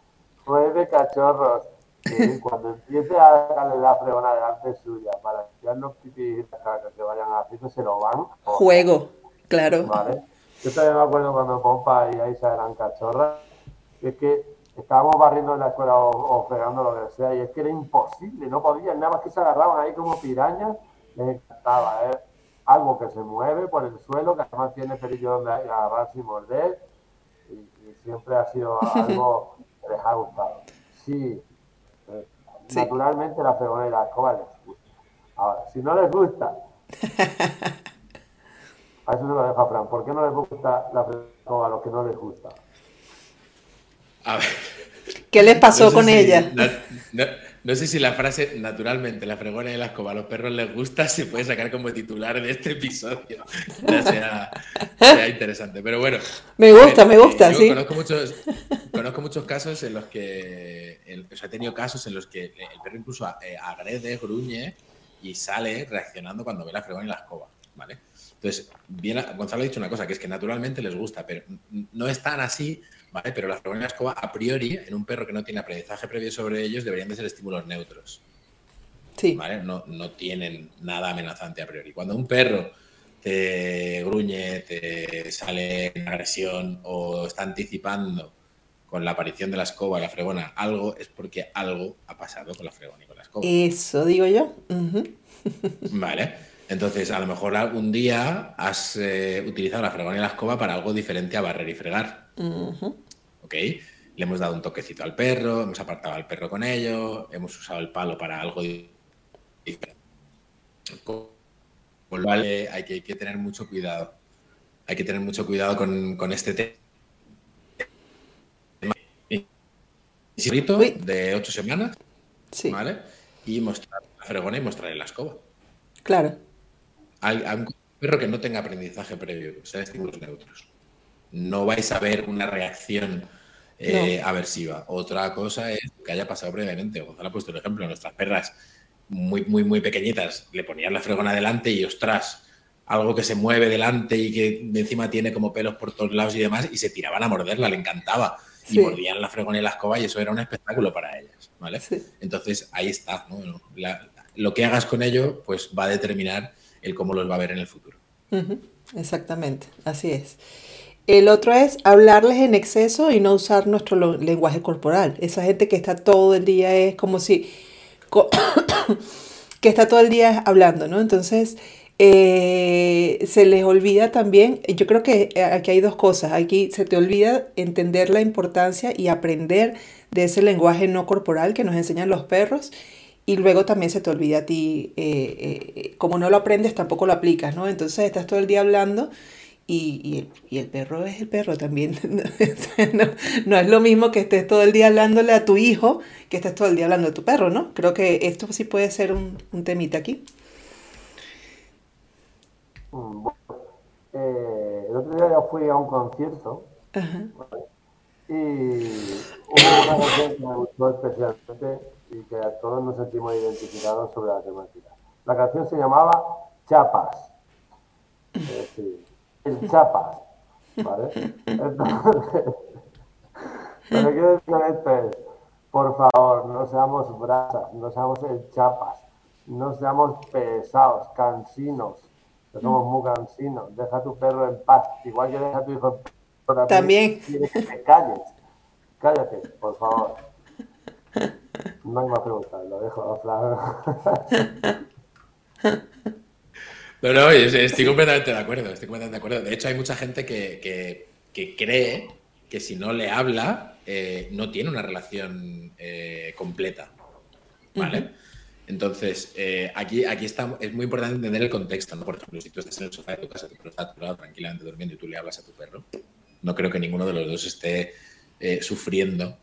nueve cachorros que cuando empiece a darle la fregona delante suya para que los pipí y que vayan haciendo, se lo van. Juego, claro. ¿Vale? Yo también me acuerdo cuando Pompa y Aisa eran cachorras, es que estábamos barriendo en la escuela o, fregando lo que sea, y es que era imposible, no podían, nada más que se agarraban ahí como pirañas, les encantaba, ¿eh? algo que se mueve por el suelo, que además tiene perillo donde agarrarse y morder, y, siempre ha sido *laughs* algo que les ha gustado. Sí, eh, naturalmente la fregona y la escoba les gusta. Ahora, si no les gusta, *laughs* a eso se lo deja Fran, ¿por qué no les gusta la fregona a los que no les gusta? A ver. ¿Qué les pasó con ella? No, sé si la frase naturalmente la fregona y la escoba a los perros les gusta se puede sacar como titular de este episodio. Ya sea, interesante. Pero bueno. Me gusta, me gusta, yo sí. Conozco muchos, conozco muchos casos en los que. o sea, he tenido casos en los que el perro incluso eh, agrede, gruñe y sale reaccionando cuando ve la fregona y la escoba. ¿Vale? Entonces, bien, Gonzalo ha dicho una cosa, que es que naturalmente les gusta, pero no es tan así ¿vale? Pero la fregona y la escoba, a priori, en un perro que no tiene aprendizaje previo sobre ellos, deberían de ser estímulos neutros. Sí. ¿Vale? No, no tienen nada amenazante a priori. Cuando un perro te gruñe, te sale en agresión o está anticipando con la aparición de la escoba y la fregona algo, es porque algo ha pasado con la fregona y con la escoba. Eso digo yo. Vale. Entonces, a lo mejor algún día has eh, utilizado la fregona y la escoba para algo diferente a barrer y fregar. ¿Ok? Le hemos dado un toquecito al perro, hemos apartado al perro con ello, hemos usado el palo para algo diferente. Con lo cual, eh, hay, que, tener mucho cuidado. Hay que tener mucho cuidado con, este tema. de ocho semanas, sí. ¿vale? Y mostrar la fregona y mostrarle la escoba. Claro. Hay, un perro que no tenga aprendizaje previo, que sea estímulos neutros no vais a ver una reacción eh, aversiva. Otra cosa es que haya pasado previamente. Gonzalo ha puesto el ejemplo, nuestras perras muy, muy, muy pequeñitas le ponían la fregona delante y ostras, algo que se mueve delante y que encima tiene como pelos por todos lados y demás, y se tiraban a morderla, le encantaba. Y mordían la fregona y la escoba y eso era un espectáculo para ellas. ¿vale? Entonces ahí está. lo que hagas con ello pues va a determinar el cómo los va a ver en el futuro. Exactamente, así es. El otro es hablarles en exceso y no usar nuestro lenguaje corporal. Esa gente que está todo el día es como si... *coughs* que está todo el día hablando, ¿no? Entonces, eh, se les olvida también, yo creo que aquí hay dos cosas. Aquí se te olvida entender la importancia y aprender de ese lenguaje no corporal que nos enseñan los perros. Y luego también se te olvida a ti, eh, eh, como no lo aprendes, tampoco lo aplicas, ¿no? Entonces estás todo el día hablando y, el, perro es el perro también. *laughs* no, es lo mismo que estés todo el día hablándole a tu hijo que estés todo el día hablando de tu perro, ¿no? Creo que esto sí puede ser un, temita aquí. Eh, el otro día ya fui a un concierto y hubo una canción que me gustó especialmente y que a todos nos sentimos identificados sobre la temática. La canción se llamaba Chapas. Es decir, el chapas, ¿vale? Entonces, *laughs* lo que quiero decir esto es, por favor, no seamos brasas, no seamos el chapas, no seamos pesados, cansinos, que somos muy cansinos, deja a tu perro en paz, igual que deja a tu hijo en paz. También. Que calles, cállate, por favor. No hay más preguntas, lo dejo a No, no, estoy completamente de acuerdo, estoy completamente de acuerdo. De hecho, hay mucha gente que, cree que si no le habla, eh, no tiene una relación eh, completa. ¿Vale? Entonces, eh, aquí, aquí está, es muy importante entender el contexto, ¿no? Por ejemplo, si tú estás en el sofá de tu casa, tu perro está a tu lado tranquilamente durmiendo y tú le hablas a tu perro, no creo que ninguno de los dos esté sufriendo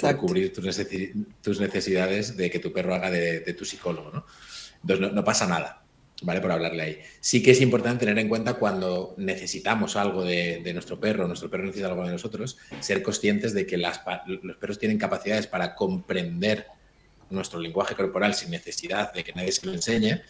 por cubrir tus, necesidades de que tu perro haga de, tu psicólogo, ¿no? Entonces, no, pasa nada. ¿vale? Por hablarle ahí. Sí que es importante tener en cuenta cuando necesitamos algo de, nuestro perro, nuestro perro necesita algo de nosotros, ser conscientes de que los perros tienen capacidades para comprender nuestro lenguaje corporal sin necesidad de que nadie se lo enseñe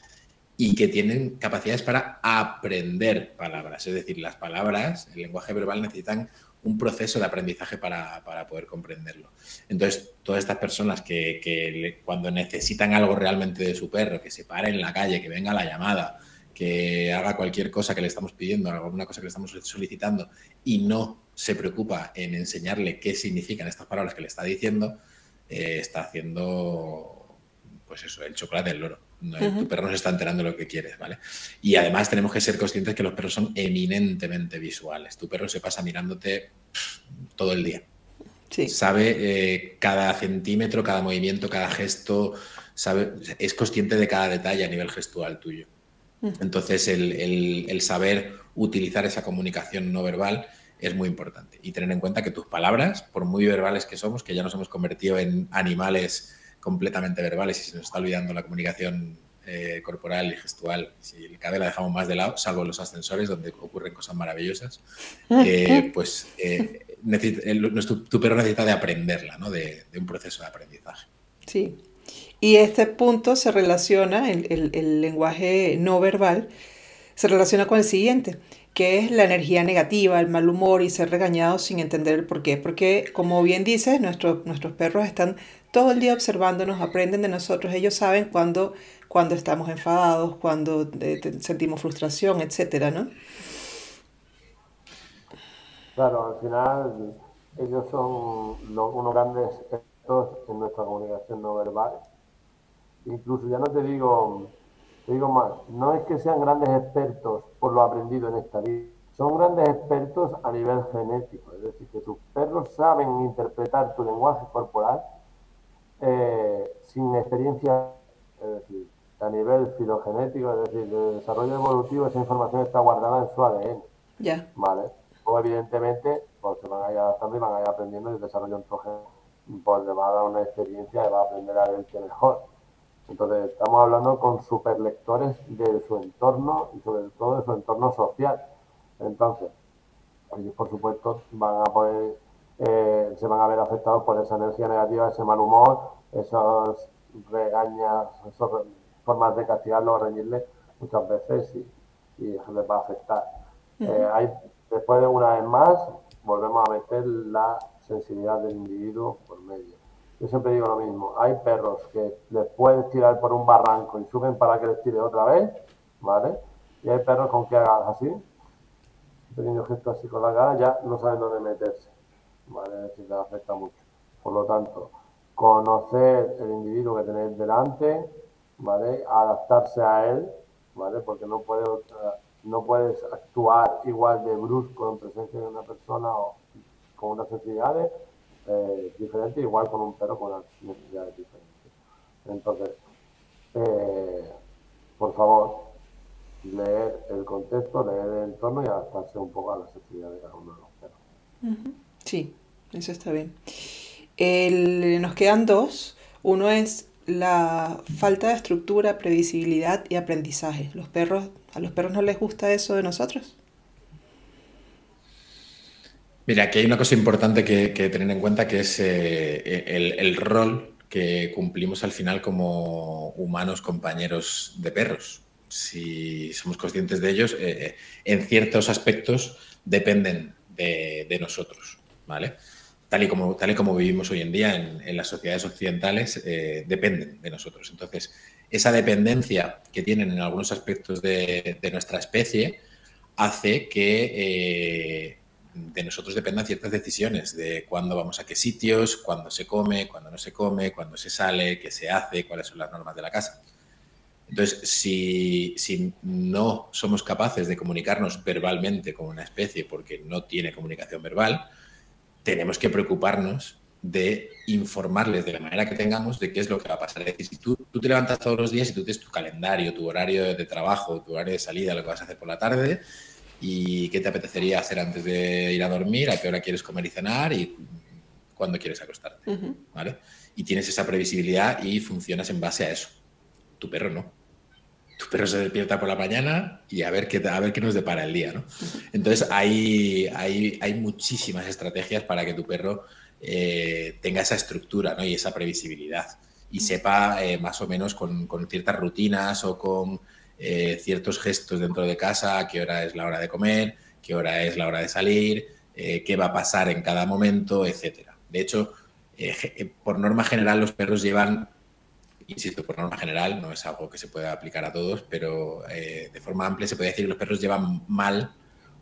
y que tienen capacidades para aprender palabras. Es decir, las palabras, el lenguaje verbal necesitan un proceso de aprendizaje para, poder comprenderlo. Entonces, todas estas personas que, cuando necesitan algo realmente de su perro, que se pare en la calle, que venga la llamada, que haga cualquier cosa que le estamos pidiendo, alguna cosa que le estamos solicitando y no se preocupa en enseñarle qué significan estas palabras que le está diciendo, eh, está haciendo, pues eso, el chocolate del loro. Tu perro no se está enterando de lo que quieres, ¿vale? Y además tenemos que ser conscientes que los perros son eminentemente visuales. Tu perro se pasa mirándote todo el día. Sí. Sabe eh, cada centímetro, cada movimiento, cada gesto, sabe, es consciente de cada detalle a nivel gestual tuyo. Entonces, el, saber utilizar esa comunicación no verbal es muy importante. Y tener en cuenta que tus palabras, por muy verbales que somos, que ya nos hemos convertido en animales completamente verbales y se nos está olvidando la comunicación eh, corporal y gestual. Si el cabe la dejamos más de lado, salvo los ascensores donde ocurren cosas maravillosas, *laughs* eh, pues eh, tu, perro necesita de aprenderla, ¿no? de, un proceso de aprendizaje. Sí. Y este punto se relaciona, el, el lenguaje no verbal, se relaciona con el siguiente que es la energía negativa, el mal humor y ser regañados sin entender el por qué. Porque, como bien dices, nuestros nuestros perros están todo el día observándonos, aprenden de nosotros, ellos saben cuando, cuando estamos enfadados, cuando sentimos frustración, etcétera, ¿no? Claro, al final ellos son unos grandes expertos en nuestra comunicación no verbal. Incluso ya no te digo te digo más, no es que sean grandes expertos por lo aprendido en esta vida, son grandes expertos a nivel genético, es decir, que tus perros saben interpretar tu lenguaje corporal eh, sin experiencia, es decir, a nivel filogenético, es decir, de desarrollo evolutivo, esa información está guardada en su ADN. Ya. ¿Vale? O evidentemente, pues se van a ir adaptando y van a ir aprendiendo y el desarrollo antrógeno pues le va a dar una experiencia y va a aprender a ver qué mejor. Entonces, estamos hablando con superlectores de su entorno y sobre todo de su entorno social. Entonces, ellos, por supuesto, van a poder, eh, se van a ver afectados por esa energía negativa, ese mal humor, esas regañas, esas formas de castigarlo o reñirle muchas veces y, y eso les va a afectar. Eh, hay, después de una vez más, volvemos a meter la sensibilidad del individuo por medio. Yo siempre digo lo mismo, hay perros que les puedes tirar por un barranco y suben para que les tire otra vez, ¿vale? Y hay perros con que hagas así, un pequeño gesto así con la cara, ya no saben dónde meterse, ¿vale? Decir, les afecta mucho. Por lo tanto, conocer el individuo que tenéis delante, ¿vale? Adaptarse a él, ¿vale? Porque no puedes, no puedes actuar igual de brusco en presencia de una persona o con unas necesidades eh, diferente, igual con un perro con unas necesidades diferentes. Entonces, eh, por favor, leer el contexto, leer el entorno y adaptarse un poco a las necesidades de cada uno de los perros. Sí, eso está bien. nos quedan dos. Uno es la falta de estructura, previsibilidad y aprendizaje. Los perros, ¿A los perros no les gusta eso de nosotros? Mira, aquí hay una cosa importante que, tener en cuenta que es eh, el, rol que cumplimos al final como humanos compañeros de perros. Si somos conscientes de ellos, eh, en ciertos aspectos dependen de, nosotros, ¿vale? Tal y, como, tal y como vivimos hoy en día en, las sociedades occidentales, dependen de nosotros. Entonces, esa dependencia que tienen en algunos aspectos de, nuestra especie hace que de nosotros dependan ciertas decisiones de cuándo vamos a qué sitios, cuándo se come, cuándo no se come, cuándo se sale, qué se hace, cuáles son las normas de la casa. Entonces, si, no somos capaces de comunicarnos verbalmente como una especie porque no tiene comunicación verbal, tenemos que preocuparnos de informarles de la manera que tengamos de qué es lo que va a pasar. Es decir, si tú, tú te levantas todos los días y tú tienes tu calendario, tu horario de trabajo, tu horario de salida, lo que vas a hacer por la tarde, y qué te apetecería hacer antes de ir a dormir, a qué hora quieres comer y cenar y cuándo quieres acostarte. ¿vale? Y tienes esa previsibilidad y funcionas en base a eso. Tu perro no. Tu perro se despierta por la mañana y a ver qué, a ver qué nos depara el día, ¿no? Entonces hay, hay, hay muchísimas estrategias para que tu perro eh, tenga esa estructura ¿no? y esa previsibilidad y sepa eh, más o menos con, con, ciertas rutinas o con eh, ciertos gestos dentro de casa qué hora es la hora de comer, qué hora es la hora de salir, qué va a pasar en cada momento, etc. De hecho, por norma general los perros llevan insisto, por norma general, no es algo que se pueda aplicar a todos, pero eh, de forma amplia se puede decir que los perros llevan mal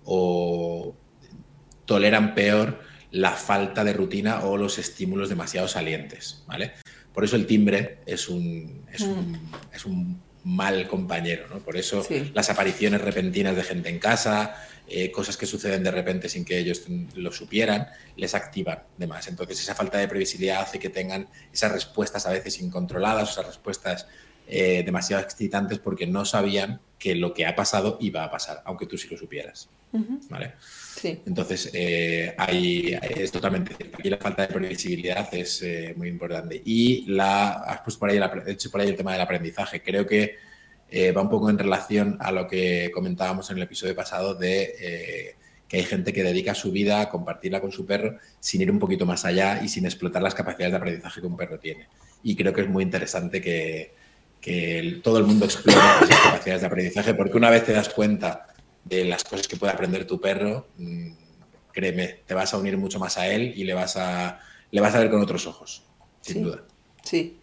o toleran peor la falta de rutina o los estímulos demasiado salientes, ¿vale? Por eso el timbre es un, es un, mm. mal compañero, ¿no? Por eso las apariciones repentinas de gente en casa, eh, cosas que suceden de repente sin que ellos lo supieran, les activan de más. Entonces esa falta de previsibilidad hace que tengan esas respuestas a veces incontroladas, esas respuestas eh, demasiado excitantes porque no sabían que lo que ha pasado iba a pasar, aunque tú sí lo supieras. ¿Vale? Sí. Entonces, eh, es totalmente cierto. Aquí la falta de previsibilidad es muy importante. Y la, has puesto por ahí, hecho por ahí el tema del aprendizaje. Creo que eh, va un poco en relación a lo que comentábamos en el episodio pasado de eh, que hay gente que dedica su vida a compartirla con su perro sin ir un poquito más allá y sin explotar las capacidades de aprendizaje que un perro tiene. Y creo que es muy interesante que, todo el mundo explore esas capacidades de aprendizaje porque una vez te das cuenta de las cosas que puede aprender tu perro, mm, créeme, te vas a unir mucho más a él y le vas a, le vas a ver con otros ojos, sin duda. Sí,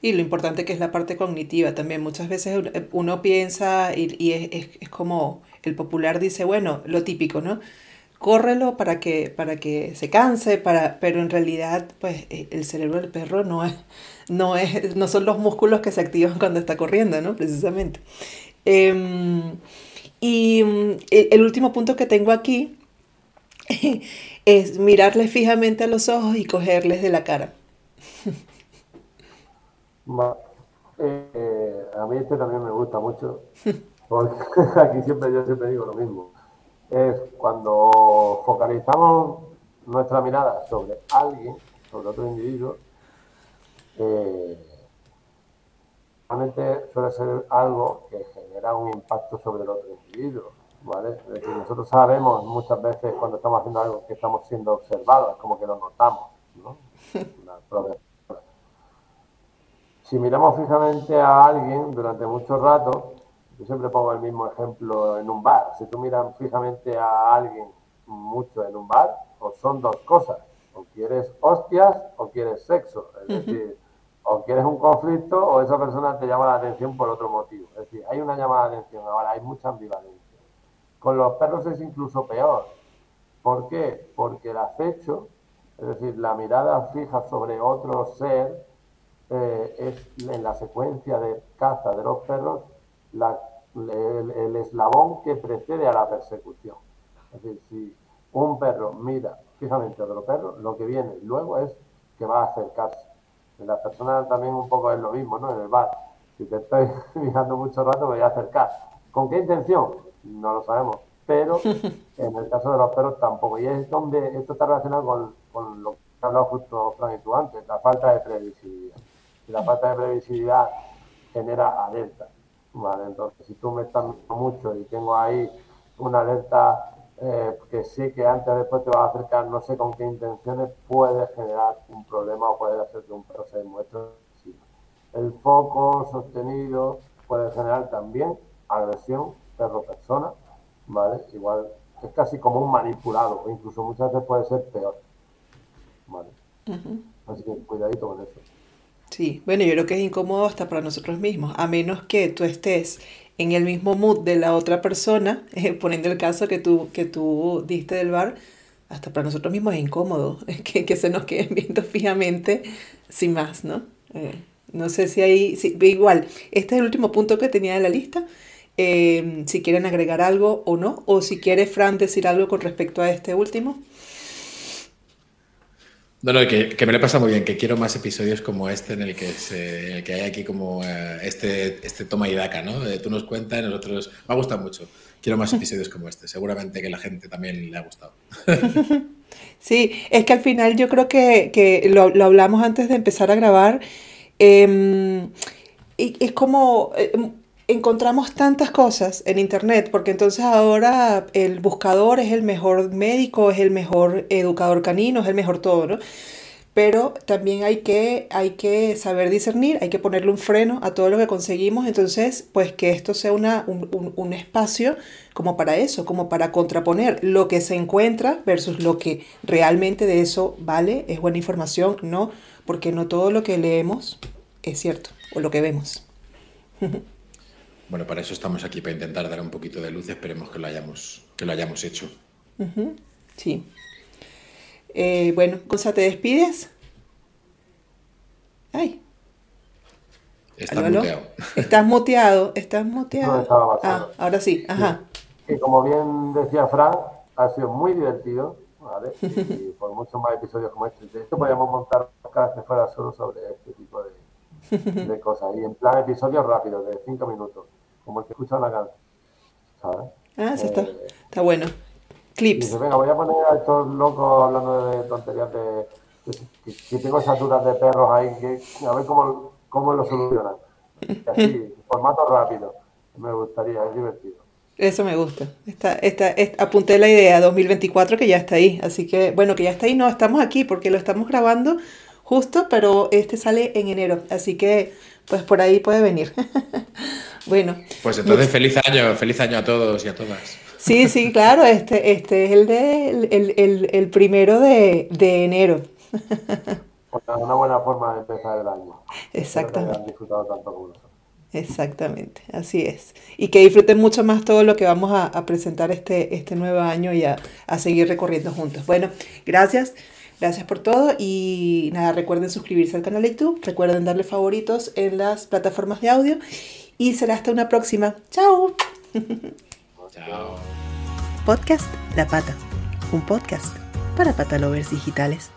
y lo importante que es la parte cognitiva también. Muchas veces uno piensa y, es, como el popular dice, bueno, lo típico, ¿no? Córrelo para que, para que se canse, para, pero en realidad, pues e, el cerebro del perro no es, no es, no son los músculos que se activan cuando está corriendo, ¿no? Precisamente. Em, y mm, e, el último punto que tengo aquí *laughs* es mirarles fijamente a los ojos y cogerles de la cara. *laughs* Eh, a mí este también me gusta mucho, porque *laughs* aquí siempre yo siempre digo lo mismo. Es cuando focalizamos nuestra mirada sobre alguien, sobre otro individuo, eh, realmente suele ser algo que genera un impacto sobre el otro individuo. ¿vale? Es nosotros sabemos muchas veces cuando estamos haciendo algo que estamos siendo observados, como que lo notamos. ¿no? *laughs* Si miramos fijamente a alguien durante mucho rato, yo siempre pongo el mismo ejemplo en un bar. Si tú miras fijamente a alguien mucho en un bar, o son dos cosas. O quieres hostias o quieres sexo. Es decir, o quieres un conflicto o esa persona te llama la atención por otro motivo. Es decir, hay una llamada de atención. Ahora hay mucha ambivalencia. Con los perros es incluso peor. ¿Por qué? Porque el acecho, es decir, la mirada fija sobre otro ser, eh, es en la secuencia de caza de los perros el, eslabón que precede a la persecución. Es decir, si un perro mira fijamente a otro perro, lo que viene luego es que va a acercarse. En las personas también un poco es lo mismo, ¿no? En el bar. Si te estoy *laughs* mirando mucho rato, me voy a acercar. ¿Con qué intención? No lo sabemos. Pero *laughs* en el caso de los perros tampoco. Y es donde esto está relacionado con, con lo que hablado justo Fran y tú antes, la falta de previsibilidad la falta de previsibilidad genera alerta. ¿vale? Entonces, si tú me estás mucho y tengo ahí una alerta eh, que sé que antes o después te va a acercar, no sé con qué intenciones, puede generar un problema o puede hacer que un perro se muestre. El foco sostenido puede generar también agresión perro-persona, ¿vale? Igual es casi como un manipulado, incluso muchas veces puede ser peor, ¿vale? Así que cuidadito con eso. Sí, bueno, yo creo que es incómodo hasta para nosotros mismos, a menos que tú estés en el mismo mood de la otra persona, *laughs* eh, poniendo el caso que tú, que tú diste del bar, hasta para nosotros mismos es incómodo *laughs* que, que se nos queden viendo fijamente sin más, ¿no? Eh, no sé si hay, igual, este es el último punto que tenía en la lista, eh, si quieren agregar algo o no, o si quiere Fran decir algo con respecto a este último. No, no, que, me le pasa muy bien, que quiero más episodios como este en el que, se, que hay aquí como eh, este, este toma y daca, ¿no? tú nos cuentas, nosotros... Me ha gustado mucho. Quiero más *laughs* episodios como este. Seguramente que la gente también le ha gustado. *laughs* Sí, es que al final yo creo que, lo, hablamos antes de empezar a grabar. Y es como... Encontramos tantas cosas en internet, porque entonces ahora el buscador es el mejor médico, es el mejor educador canino, es el mejor todo, ¿no? Pero también hay que, hay que saber discernir, hay que ponerle un freno a todo lo que conseguimos, entonces, pues que esto sea una, un, un espacio como para eso, como para contraponer lo que se encuentra versus lo que realmente de eso vale, es buena información, no, porque no todo lo que leemos es cierto, o lo que vemos. *laughs* Bueno, para eso estamos aquí, para intentar dar un poquito de luz. Esperemos que lo hayamos, que lo hayamos hecho. Sí. Eh, bueno, Cosa, ¿te despides? Ay. Estás muteado. *laughs* Estás muteado, estás muteado. No, ah, ahora sí, ajá. Y como bien decía Fran, ha sido muy divertido, ¿vale? *laughs* Y por muchos más episodios como este. De hecho, podríamos montar cada que fuera solo sobre este tipo de, de cosas. Y en plan episodios rápidos, de cinco minutos como el que escucha la canción, ¿sabes? Ah, sí, está, eh, está bueno. Clips. Dice, venga, voy a poner a estos locos hablando de tonterías de, que, tengo esas de perros ahí, que a ver cómo, cómo lo solucionan. Así, *laughs* formato rápido. Me gustaría, es divertido. Eso me gusta. Esta, esta, apunté la idea 2024 que ya está ahí. Así que, bueno, que ya está ahí. No, estamos aquí porque lo estamos grabando justo, pero este sale en enero. Así que, pues por ahí puede venir. *laughs* Bueno. Pues entonces feliz año, feliz año a todos y a todas. Sí, sí, claro, este, este es el de el, el, el primero de, de enero. Una buena forma de empezar el año. Exactamente. disfrutado tanto como nosotros. Exactamente, así es. Y que disfruten mucho más todo lo que vamos a, a presentar este, este nuevo año y a, a, seguir recorriendo juntos. Bueno, gracias, gracias por todo y nada, recuerden suscribirse al canal de YouTube, recuerden darle favoritos en las plataformas de audio y será hasta una próxima. Chao. Chao. Podcast La Pata, un podcast para patalovers digitales.